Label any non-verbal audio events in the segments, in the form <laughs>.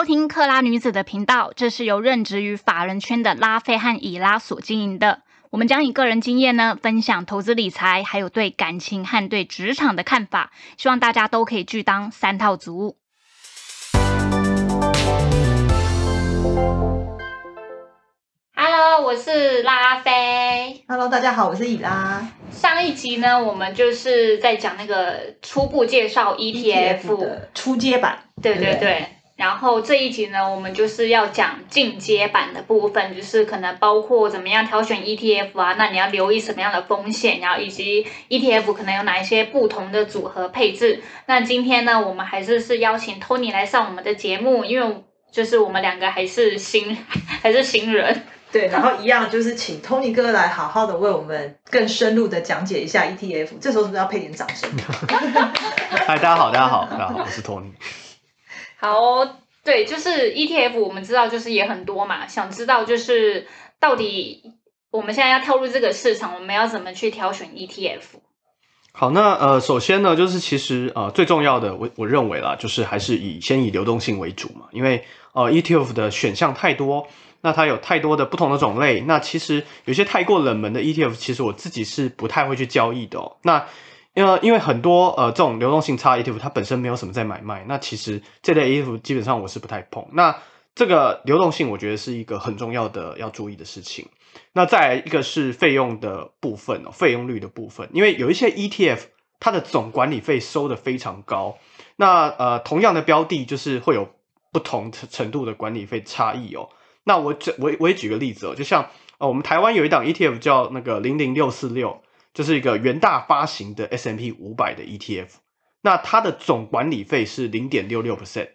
收听克拉女子的频道，这是由任职于法人圈的拉菲和以拉所经营的。我们将以个人经验呢，分享投资理财，还有对感情和对职场的看法，希望大家都可以去当三套族。Hello，我是拉菲。Hello，大家好，我是以拉。上一集呢，我们就是在讲那个初步介绍 ETF，的初阶版。对对对对对。然后这一集呢，我们就是要讲进阶版的部分，就是可能包括怎么样挑选 ETF 啊，那你要留意什么样的风险，然后以及 ETF 可能有哪一些不同的组合配置。那今天呢，我们还是是邀请 Tony 来上我们的节目，因为就是我们两个还是新 <laughs> 还是新人。对，然后一样就是请 Tony 哥来好好的为我们更深入的讲解一下 ETF。这时候是不是要配点掌声？嗨，<laughs> 大家好，大家好，大家好，我是 Tony。好哦、对，就是 ETF，我们知道就是也很多嘛，想知道就是到底我们现在要跳入这个市场，我们要怎么去挑选 ETF？好，那呃，首先呢，就是其实呃最重要的，我我认为啦，就是还是以先以流动性为主嘛，因为呃 ETF 的选项太多，那它有太多的不同的种类，那其实有些太过冷门的 ETF，其实我自己是不太会去交易的哦。那因为因为很多呃这种流动性差 ETF，它本身没有什么在买卖，那其实这类 ETF 基本上我是不太碰。那这个流动性，我觉得是一个很重要的要注意的事情。那再来一个是费用的部分哦，费用率的部分，因为有一些 ETF 它的总管理费收的非常高，那呃同样的标的就是会有不同程度的管理费差异哦。那我举我我也举个例子哦，就像呃我们台湾有一档 ETF 叫那个零零六四六，就是一个元大发行的 S M P 五百的 ETF，那它的总管理费是零点六六 percent。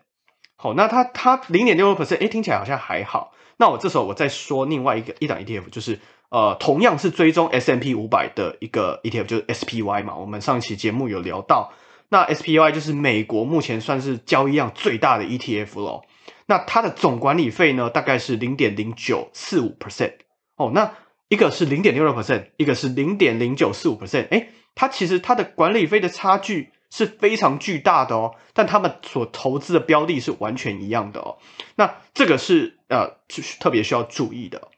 好，那它它零点六六 percent，哎，听起来好像还好。那我这时候我再说另外一个一档 ETF，就是呃，同样是追踪 S M P 五百的一个 ETF，就是 SPY 嘛。我们上一期节目有聊到，那 SPY 就是美国目前算是交易量最大的 ETF 咯。那它的总管理费呢，大概是零点零九四五 percent。哦，那一个是零点六六 percent，一个是零点零九四五 percent。哎，它其实它的管理费的差距是非常巨大的哦，但他们所投资的标的是完全一样的哦。那这个是呃，就是特别需要注意的。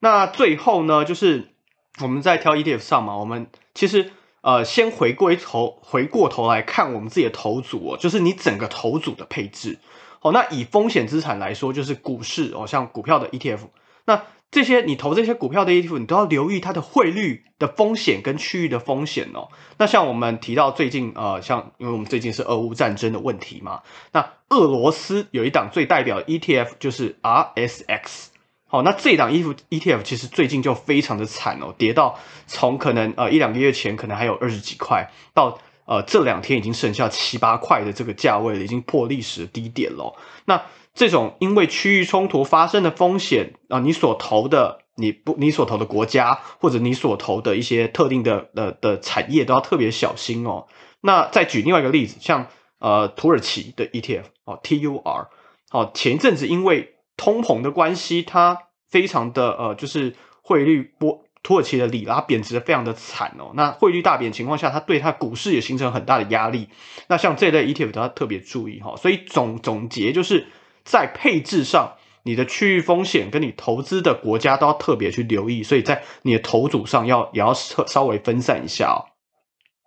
那最后呢，就是我们在挑 ETF 上嘛，我们其实呃，先回归头回过头来看我们自己的投组哦，就是你整个投组的配置。哦，那以风险资产来说，就是股市哦，像股票的 ETF，那这些你投这些股票的 ETF，你都要留意它的汇率的风险跟区域的风险哦。那像我们提到最近呃，像因为我们最近是俄乌战争的问题嘛，那俄罗斯有一档最代表 ETF 就是 RSX。好，那这档 ETF ETF 其实最近就非常的惨哦，跌到从可能呃一两个月前可能还有二十几块，到呃这两天已经剩下七八块的这个价位了，已经破历史低点了。那这种因为区域冲突发生的风险啊、你所投的你不你所投的国家或者你所投的一些特定的的的产业都要特别小心哦。那再举另外一个例子，像呃土耳其的 ETF 哦 TUR 哦，前一阵子因为通膨的关系，它非常的呃，就是汇率波土耳其的里拉贬值的非常的惨哦。那汇率大贬情况下，它对它股市也形成很大的压力。那像这类 ETF 都要特别注意哈、哦。所以总总结就是在配置上，你的区域风险跟你投资的国家都要特别去留意。所以在你的投组上要也要稍微分散一下哦。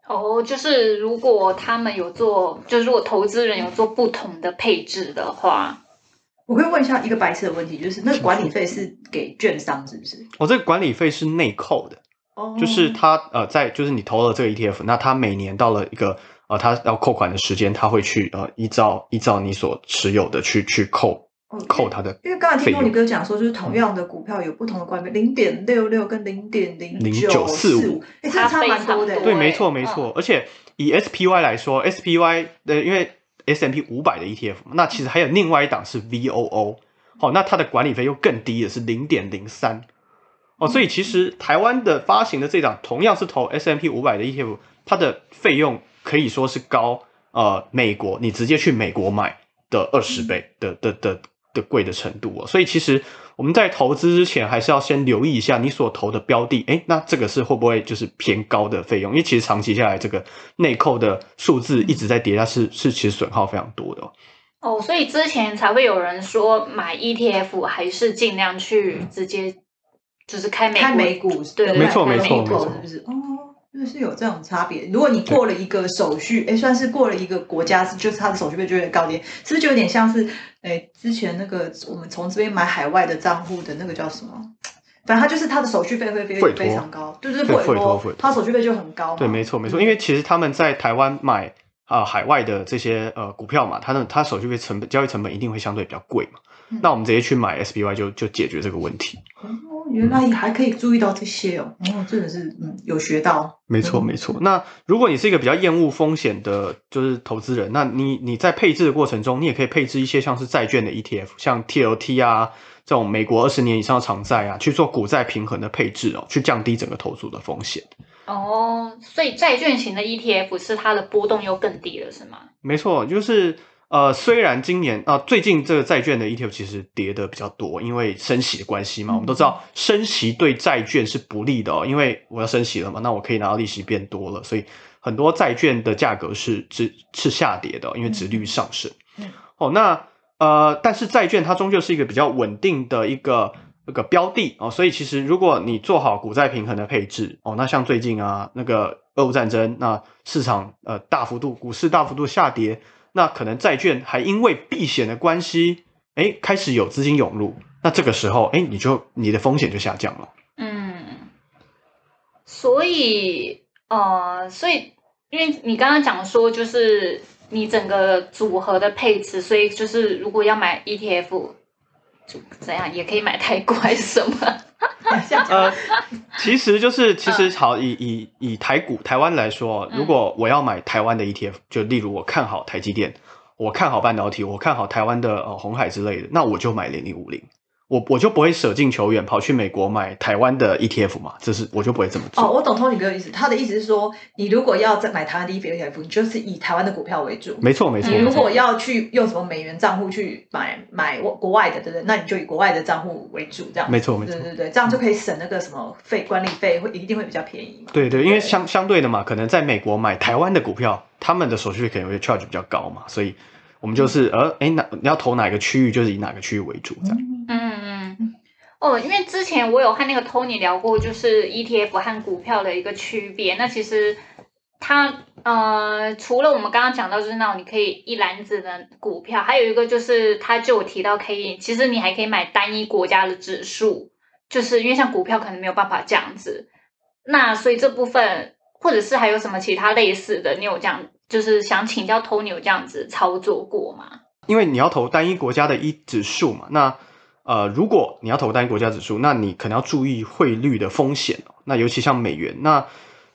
哦，就是如果他们有做，就是如果投资人有做不同的配置的话，我可以问一下一个白痴的问题，就是那个管理费是给券商是不是？哦，这个管理费是内扣的，哦就是他呃，在就是你投了这个 ETF，那他每年到了一个呃，它要扣款的时间，他会去呃依照依照你所持有的去去扣哦扣他的因为刚才听费用过你哥讲说，就是同样的股票有不同的管理费，零点六六跟零点零0945五，哎，这差蛮多的。对，没错欸没错，而且以 SPY 来说，SPY 的因为 S M P 五百的 ETF，嘛那其实还有另外一档是 VOO，好、那它的管理费又更低的是零点零三。哦，所以其实台湾的发行的这档同样是投 S M P 五百的 ETF，它的费用可以说是高呃美国你直接去美国买的二十倍的的的的贵的程度哦。所以其实我们在投资之前还是要先留意一下你所投的标的，诶，那这个是会不会就是偏高的费用？因为其实长期下来这个内扣的数字一直在跌，它是是其实损耗非常多的哦。哦，所以之前才会有人说买 ETF 还是尽量去直接就是开美开美股，对，没错没错没错，是不是？哦，就是有这种差别。如果你过了一个手续，哎，算是过了一个国家，就是它的手续费就会高点，是不是就有点像是，哎，之前那个我们从这边买海外的账户的那个叫什么？反正它就是它的手续费会非汇托非常高，对对对委托汇托它手续费就很高嘛。对，没错没错，因为其实他们在台湾买啊、海外的这些呃股票嘛，它的它手续费成本交易成本一定会相对比较贵嘛。嗯那我们直接去买 SBY 就就解决这个问题。哦，原来还可以注意到这些哦，哦，真的是嗯有学到。没错，嗯没错。那如果你是一个比较厌恶风险的，就是投资人，那你你在配置的过程中，你也可以配置一些像是债券的 ETF，像 TLT 啊这种美国二十年以上的长债啊，去做股债平衡的配置哦，去降低整个投资的风险。哦，所以债券型的 ETF 是它的波动又更低了，是吗？没错，就是呃，虽然今年啊、最近这个债券的 ETF 其实跌的比较多，因为升息的关系嘛，我们都知道升息对债券是不利的哦，因为我要升息了嘛，那我可以拿到利息变多了，所以很多债券的价格是是是下跌的哦，因为殖利率上升。嗯哦，那呃，但是债券它终究是一个比较稳定的一个。那个标的哦，所以其实如果你做好股债平衡的配置哦，那像最近啊那个俄乌战争，那市场呃大幅度股市大幅度下跌，那可能债券还因为避险的关系，哎，开始有资金涌入，那这个时候，哎，你就你的风险就下降了。嗯，所以呃，所以因为你刚刚讲说，就是你整个组合的配置，所以就是如果要买 ETF，就怎样也可以买泰国还是什么？呃，其实就是其实好以以以台股台湾来说，嗯。如果我要买台湾的 ETF，就例如我看好台积电，我看好半导体，我看好台湾的呃红海之类的，那我就买零零五零。我我就不会舍近求远跑去美国买台湾的 ETF 嘛，这是我就不会这么做。哦，我懂 Tony 哥的意思，他的意思是说，你如果要再买台湾的 ETF，你就是以台湾的股票为主。没错没错，你如果要去用什么美元账户去买买国外的，对不对？那你就以国外的账户为主，这样。没错没错对对对，这样就可以省那个什么费管理费，会一定会比较便宜嘛。对对，因为对相相对的嘛，可能在美国买台湾的股票，他们的手续费可能会 charge 比较高嘛，所以我们就是呃，哎，哪你要投哪个区域，就是以哪个区域为主这样。嗯嗯。哦，因为之前我有和那个 Tony 聊过，就是 ETF 和股票的一个区别。那其实它呃，除了我们刚刚讲到，就是那种你可以一篮子的股票，还有一个就是他就有提到可以，其实你还可以买单一国家的指数，就是因为像股票可能没有办法这样子。那所以这部分，或者是还有什么其他类似的，你有这样就是想请教 Tony 有这样子操作过吗？因为你要投单一国家的一指数嘛，那呃，如果你要投单一国家指数，那你可能要注意汇率的风险哦。那尤其像美元，那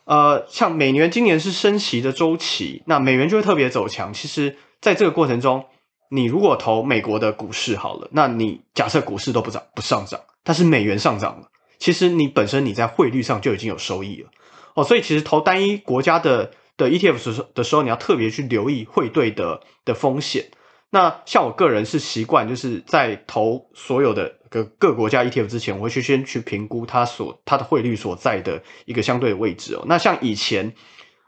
呃，像美元今年是升息的周期，那美元就会特别走强。其实，在这个过程中，你如果投美国的股市好了，那你假设股市都不涨不上涨，但是美元上涨了，其实你本身你在汇率上就已经有收益了哦。所以其实投单一国家的的 ETF 时的时候，你要特别去留意汇兑的的风险。那像我个人是习惯，就是在投所有的各各国家 ETF 之前，我会去先去评估它所它的汇率所在的一个相对的位置哦。那像以前，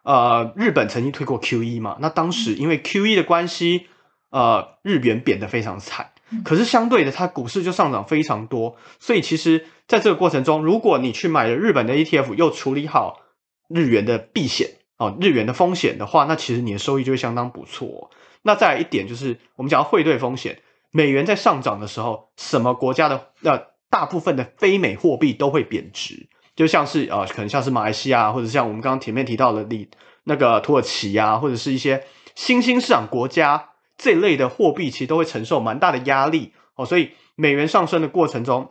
呃，日本曾经推过 QE 嘛，那当时因为 QE 的关系，呃，日元贬得非常惨。可是相对的，它股市就上涨非常多，所以其实在这个过程中，如果你去买了日本的 ETF，又处理好日元的避险哦，日元的风险的话，那其实你的收益就会相当不错哦、那再来一点就是，我们讲到汇兑风险，美元在上涨的时候，什么国家的呃大部分的非美货币都会贬值，就像是呃可能像是马来西亚，或者像我们刚刚前面提到的例那个土耳其啊，或者是一些新兴市场国家这一类的货币，其实都会承受蛮大的压力哦。所以美元上升的过程中，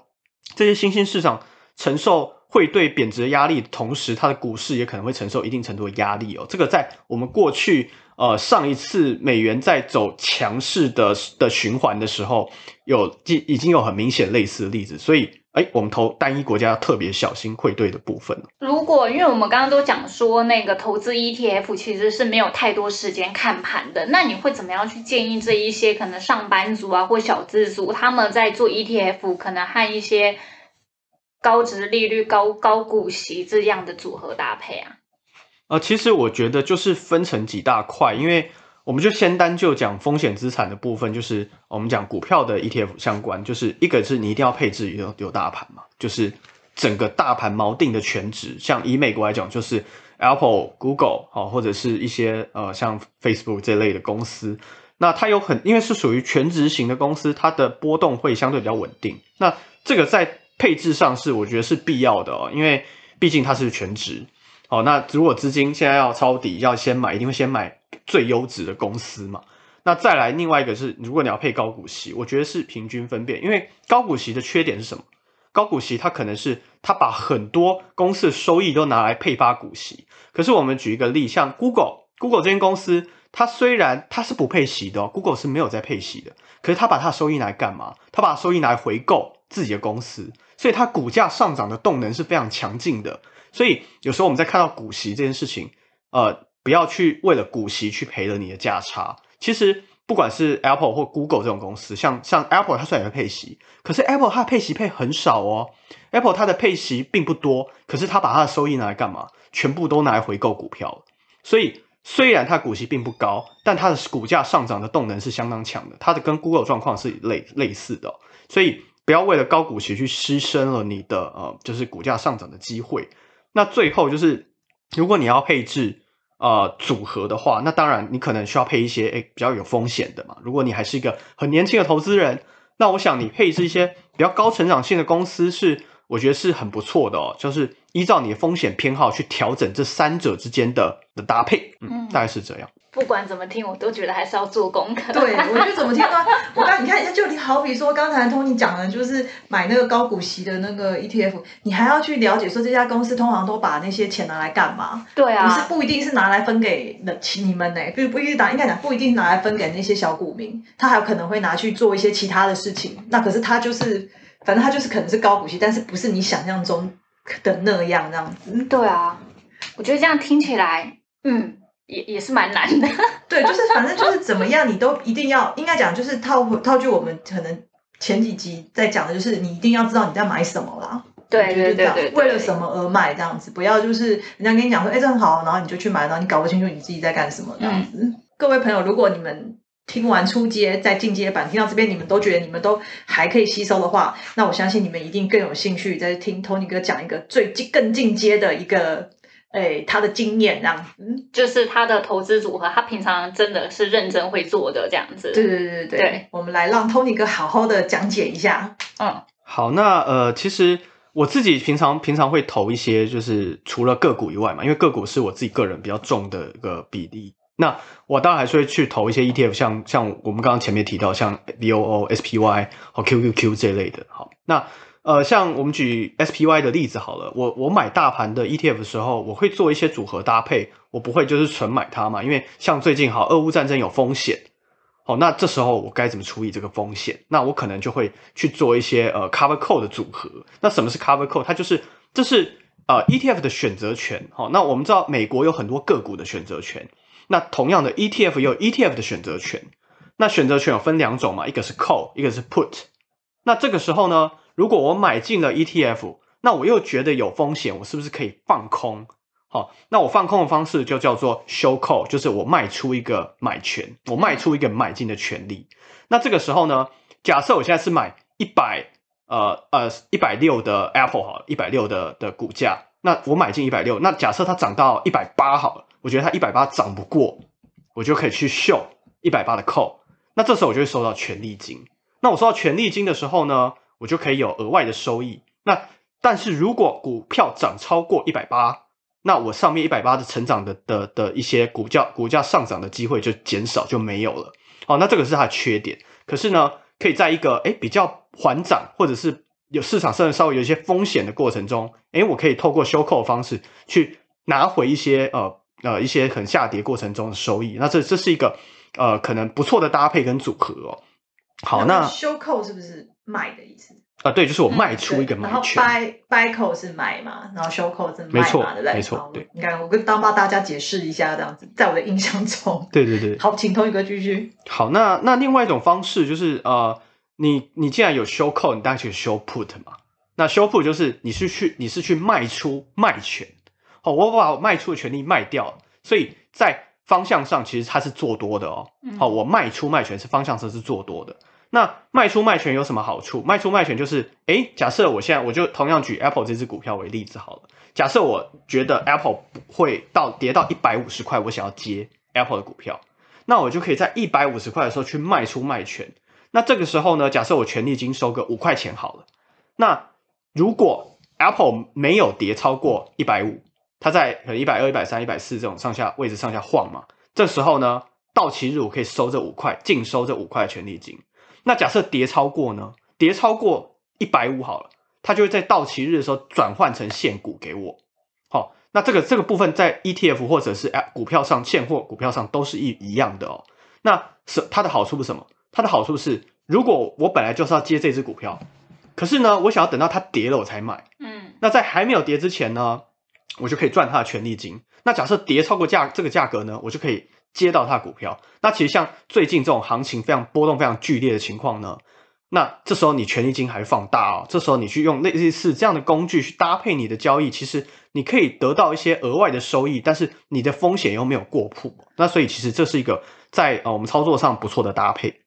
这些新兴市场承受汇兑贬值的压力，同时它的股市也可能会承受一定程度的压力哦。这个在我们过去呃上一次美元在走强势的的循环的时候，有已已经有很明显类似的例子，所以哎，我们投单一国家要特别小心汇兑的部分。如果因为我们刚刚都讲说那个投资 ETF 其实是没有太多时间看盘的，那你会怎么样去建议这一些可能上班族啊或小资族他们在做 ETF 可能和一些高值利率、高高股息这样的组合搭配啊？呃，其实我觉得就是分成几大块，因为我们就先单就讲风险资产的部分，就是我们讲股票的 ETF 相关，就是一个是你一定要配置有有大盘嘛，就是整个大盘锚定的全值，像以美国来讲，就是 Apple、Google 好，或者是一些呃像 Facebook 这类的公司，那它有很因为是属于全值型的公司，它的波动会相对比较稳定。那这个在配置上是我觉得是必要的哦，因为毕竟它是全值。好，那如果资金现在要抄底，要先买，一定会先买最优质的公司嘛。那再来另外一个是，如果你要配高股息，我觉得是平均分辨，因为高股息的缺点是什么？高股息它可能是它把很多公司的收益都拿来配发股息。可是我们举一个例，像 Google，Google 这间公司，它虽然它是不配息的，Google 是没有在配息的，可是它把它的收益拿来干嘛？它把收益拿来回购自己的公司，所以它股价上涨的动能是非常强劲的。所以有时候我们在看到股息这件事情，呃，不要去为了股息去赔了你的价差。其实不管是 Apple 或 Google 这种公司，像像 Apple 它虽然有配息，可是 Apple 它的配息配很少哦。Apple 它的配息并不多，可是它把它的收益拿来干嘛？全部都拿来回购股票。所以虽然它股息并不高，但它的股价上涨的动能是相当强的。它的跟 Google 状况是类类似的，所以不要为了高股息去牺牲了你的呃，就是股价上涨的机会。那最后就是，如果你要配置呃组合的话，那当然你可能需要配一些诶比较有风险的嘛。如果你还是一个很年轻的投资人，那我想你配置一些比较高成长性的公司是，我觉得是很不错的哦。就是依照你的风险偏好去调整这三者之间的的搭配，嗯，大概是这样。不管怎么听，我都觉得还是要做功课。对，我觉得怎么听呢？<laughs> 我刚你看，就你好比说刚才 Tony 讲的，就是买那个高股息的那个 ETF，你还要去了解说这家公司通常都把那些钱拿来干嘛？对啊，不是不一定是拿来分给的你们呢，不不一定拿，应该讲不一定拿来分给那些小股民，他还有可能会拿去做一些其他的事情。那可是他就是，反正他就是可能是高股息，但是不是你想象中的那样那样子。对啊，我觉得这样听起来，嗯。也也是蛮难的，<laughs> 对，就是反正就是怎么样，你都一定要应该讲，就是套套句我们可能前几集在讲的，就是你一定要知道你在买什么啦。对对对对，为了什么而买这样子，不要就是人家跟你讲说，哎，这很好，然后你就去买，然后你搞不清楚你自己在干什么这样子。<laughs> 各位朋友，如果你们听完初阶在进阶版听到这边，你们都觉得你们都还可以吸收的话，那我相信你们一定更有兴趣再听 Tony 哥讲一个最进更进阶的一个。哎，他的经验这样子，就是他的投资组合，他平常真的是认真会做的这样子。对对对对对，我们来让 Tony 哥好好的讲解一下。嗯，好，那呃，其实我自己平常平常会投一些，就是除了个股以外嘛，因为个股是我自己个人比较重的一个比例。那我当然还是会去投一些 ETF，像像我们刚刚前面提到，像 VOO、SPY 和 QQQ 这类的。好，那。呃，像我们举 SPY 的例子好了，我我买大盘的 ETF 的时候，我会做一些组合搭配，我不会就是纯买它嘛，因为像最近好，俄乌战争有风险，好，那这时候我该怎么处理这个风险？那我可能就会去做一些呃 Cover Call 的组合。那什么是 Cover Call？它就是这是呃 ETF 的选择权。好，那我们知道美国有很多个股的选择权，那同样的 ETF 有 ETF 的选择权。那选择权有分两种嘛，一个是 Call，一个是 Put。那这个时候呢？如果我买进了 ETF，那我又觉得有风险，我是不是可以放空？好，那我放空的方式就叫做 show call，就是我卖出一个买权，我卖出一个买进的权利。那这个时候呢，假设我现在是买一百呃呃一百六的 Apple 好，一百六的的股价，那我买进一百六，那假设它涨到一百八好了，我觉得它一百八涨不过，我就可以去 show 一百八的 call，那这时候我就会收到权利金。那我收到权利金的时候呢？我就可以有额外的收益。那但是如果股票涨超过一百八，那我上面一百八的成长的的的一些股价股价上涨的机会就减少就没有了。哦，那这个是它的缺点。可是呢，可以在一个诶比较缓涨或者是有市场甚至稍微有一些风险的过程中，诶我可以透过收购的方式去拿回一些呃呃一些很下跌过程中的收益。那这这是一个呃可能不错的搭配跟组合哦。好，那收扣是不是？卖的意思啊，对，就是我卖出一个买权，然后 buy buy call 是买嘛，然后 show call 是卖嘛，对不对？没错，对。你看，我跟当帮大家解释一下，这样子，在我的印象中，对对对。好，请同一个继续。好，那那另外一种方式就是呃，你你既然有 show call，你当然可以 show put 嘛。那 show put 就是你是去你是去卖出卖权，好，我把我卖出的权利卖掉，所以在方向上其实它是做多的哦。嗯好，我卖出卖权是方向上是做多的。那卖出卖权有什么好处？卖出卖权就是，诶，假设我现在我就同样举 Apple 这只股票为例子好了。假设我觉得 Apple 会到跌到一百五十块，我想要接 Apple 的股票，那我就可以在一百五十块的时候去卖出卖权。那这个时候呢，假设我权利金收个五块钱好了，那如果 Apple 没有跌超过一百五，它在可能一百二、一百三、一百四这种上下位置上下晃嘛，这时候呢，到期日我可以收这五块，净收这五块的权利金。那假设跌超过呢？跌超过一百五好了，它就会在到期日的时候转换成现股给我。好、那这个这个部分在 ETF 或者是股票上、现货股票上都是一一样的哦。那是它的好处是什么？它的好处是，如果我本来就是要接这只股票，可是呢，我想要等到它跌了我才买。嗯那在还没有跌之前呢，我就可以赚它的权利金。那假设跌超过价这个价格呢，我就可以接到他股票。那其实像最近这种行情非常波动非常剧烈的情况呢，那这时候你权益金还放大哦。这时候你去用类似这样的工具去搭配你的交易，其实你可以得到一些额外的收益，但是你的风险又没有过曝。那所以其实这是一个在呃我们操作上不错的搭配。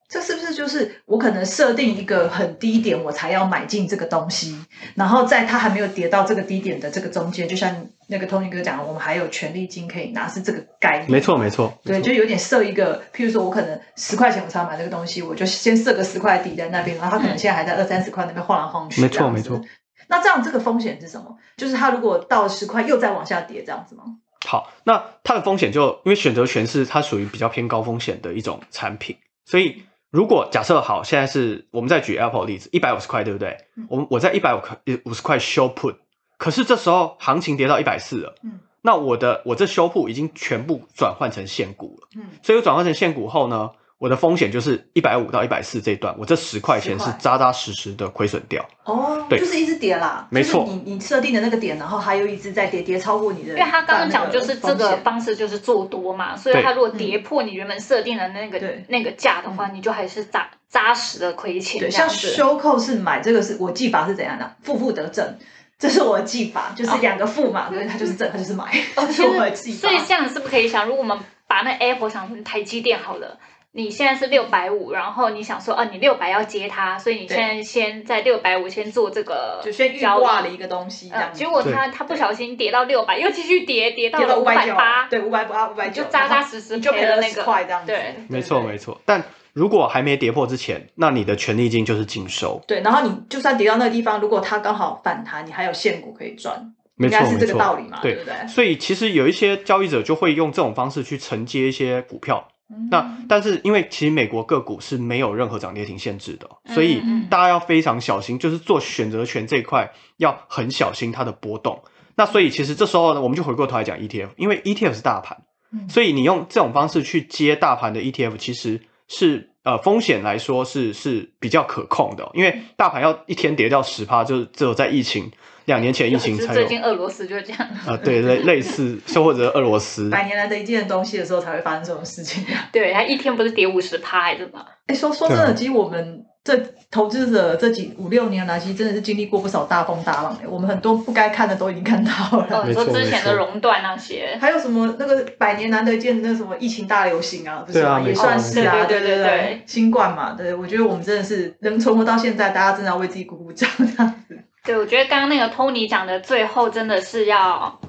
就是我可能设定一个很低点，我才要买进这个东西，然后在它还没有跌到这个低点的这个中间，就像那个 Tony 哥讲，我们还有权利金可以拿，是这个概念。没错，没错，对，就有点设一个，譬如说我可能十块钱我才要买这个东西，我就先设个十块底在那边，然后它可能现在还在二三十块那边晃来晃去。没错没错。那这样这个风险是什么？就是它如果到十块又再往下跌，这样子吗？好，那它的风险就因为选择权是它属于比较偏高风险的一种产品，所以如果假设好，现在是我们再举 Apple 例子，一百五十块，对不对？嗯。我们我在一百五块五十块 show put，可是这时候行情跌到一百四了，嗯。那我的我这 show put 已经全部转换成现股了，嗯，所以我转换成现股后呢，我的风险就是一百五到一百四这一段，我这十块钱是扎扎实实的亏损掉。哦，对就是一直跌啦，没错就是你你设定的那个点，然后还有一直在跌，跌超过你的。因为他刚刚讲就是这个方式就是做多嘛，所以对他如果跌破你原本设定的那个那个价的话，你就还是扎扎实的亏钱这对，像样子。收扣是买这个是我技法是怎样的？负负得正，这是我的技法，就是两个负嘛，对，它就是正，它就是买，<laughs> 哦是我的记法所。以这样是不是可以想，如果我们把那 Apple 想成台积电好了，你现在是六百五，然后你想说，啊，你六百要接它，所以你现在先在六百五先做这个就先预交易挂了一个东西，这呃，样子。结果它它不小心跌到六百，又继续跌，跌到了五五百八，，对，五百八，五百九，就扎扎实实就赔了那个10块这样子。对没错，没错。但如果还没跌破之前，那你的权利金就是净收。对，然后你就算跌到那个地方，如果它刚好反弹，你还有现股可以赚，没错，应该是这个没错道理嘛，对不对？所以其实有一些交易者就会用这种方式去承接一些股票。嗯。那但是因为其实美国个股是没有任何涨跌停限制的，嗯所以嗯大家要非常小心，就是做选择权这一块要很小心它的波动。那所以其实这时候呢，我们就回过头来讲 ETF，因为 ETF 是大盘，嗯。所以你用这种方式去接大盘的 ETF，其实是呃风险来说是是比较可控的。哦，因为大盘要一天跌掉十趴，就是只有在疫情两年前疫情才有最近俄罗斯就是这样。啊、对类类似，又或者俄罗斯，百年难得一见的东西的时候才会发生这种事情。<laughs> 对，它一天不是跌五十趴还是什么？哎，说说真的，其实我们这投资者这几五六年来，其实真的是经历过不少大风大浪哎，我们很多不该看的都已经看到哦，了。你说之前的熔断那些，还有什么那个百年难得一见的那什么疫情大流行啊，不是吗？也对啊没错算是啊，对对对对对新冠嘛，对，我觉得我们真的是能存活到现在，大家真的要为自己鼓鼓掌这样子。对我觉得刚刚那个 Tony 讲的最后真的是要，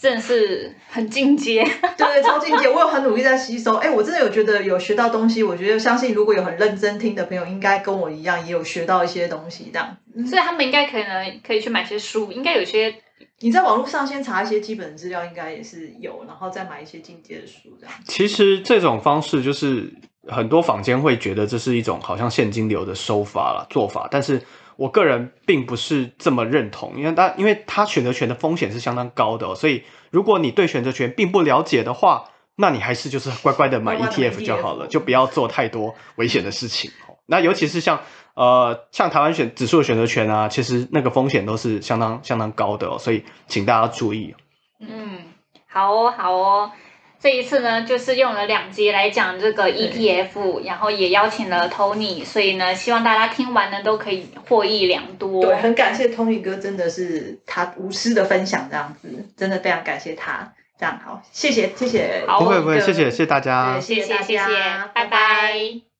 真的是很进阶。<laughs> 对对，超进阶，我有很努力在吸收。哎，我真的有觉得有学到东西。我觉得相信如果有很认真听的朋友，应该跟我一样也有学到一些东西。这样，嗯所以他们应该可能可以去买些书，应该有些你在网络上先查一些基本的资料，应该也是有，然后再买一些进阶的书，这样。其实这种方式就是很多坊间会觉得这是一种好像现金流的收法啦做法，但是我个人并不是这么认同，因为它因为它选择权的风险是相当高的、哦，所以如果你对选择权并不了解的话，那你还是就是乖乖的买 ETF 就好了，就不要做太多危险的事情哦。那尤其是像呃像台湾选指数的选择权啊，其实那个风险都是相当相当高的哦，所以请大家注意。嗯，好哦，好哦。这一次呢，就是用了两集来讲这个 ETF，然后也邀请了 Tony，所以呢，希望大家听完呢都可以获益良多。对，很感谢 Tony 哥，真的是他无私的分享这样子，真的非常感谢他。这样好，谢谢谢谢，好不会不会，谢谢谢谢大家对。谢谢谢谢拜拜